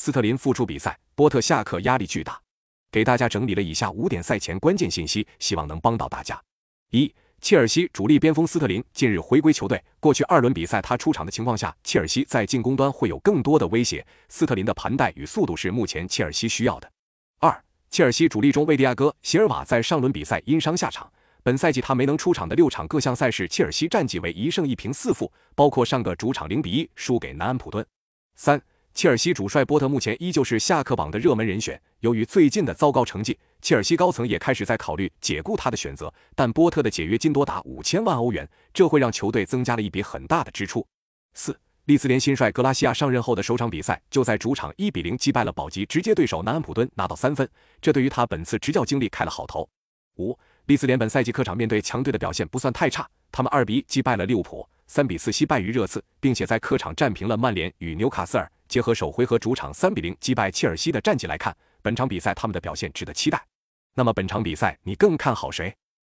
斯特林复出比赛，波特下课压力巨大。给大家整理了以下五点赛前关键信息，希望能帮到大家。一、切尔西主力边锋斯特林近日回归球队，过去二轮比赛他出场的情况下，切尔西在进攻端会有更多的威胁。斯特林的盘带与速度是目前切尔西需要的。二、切尔西主力中卫迪亚哥·席尔瓦在上轮比赛因伤下场，本赛季他没能出场的六场各项赛事，切尔西战绩为一胜一平四负，包括上个主场零比一输给南安普顿。三。切尔西主帅波特目前依旧是下课榜的热门人选。由于最近的糟糕成绩，切尔西高层也开始在考虑解雇他的选择。但波特的解约金多达五千万欧元，这会让球队增加了一笔很大的支出。四，利兹联新帅格拉西亚上任后的首场比赛就在主场一比零击败了保级直接对手南安普敦，拿到三分，这对于他本次执教经历开了好头。五，利兹联本赛季客场面对强队的表现不算太差，他们二比一击败了利物浦，三比四惜败于热刺，并且在客场战平了曼联与纽卡斯尔。结合首回合主场三比零击败切尔西的战绩来看，本场比赛他们的表现值得期待。那么本场比赛你更看好谁？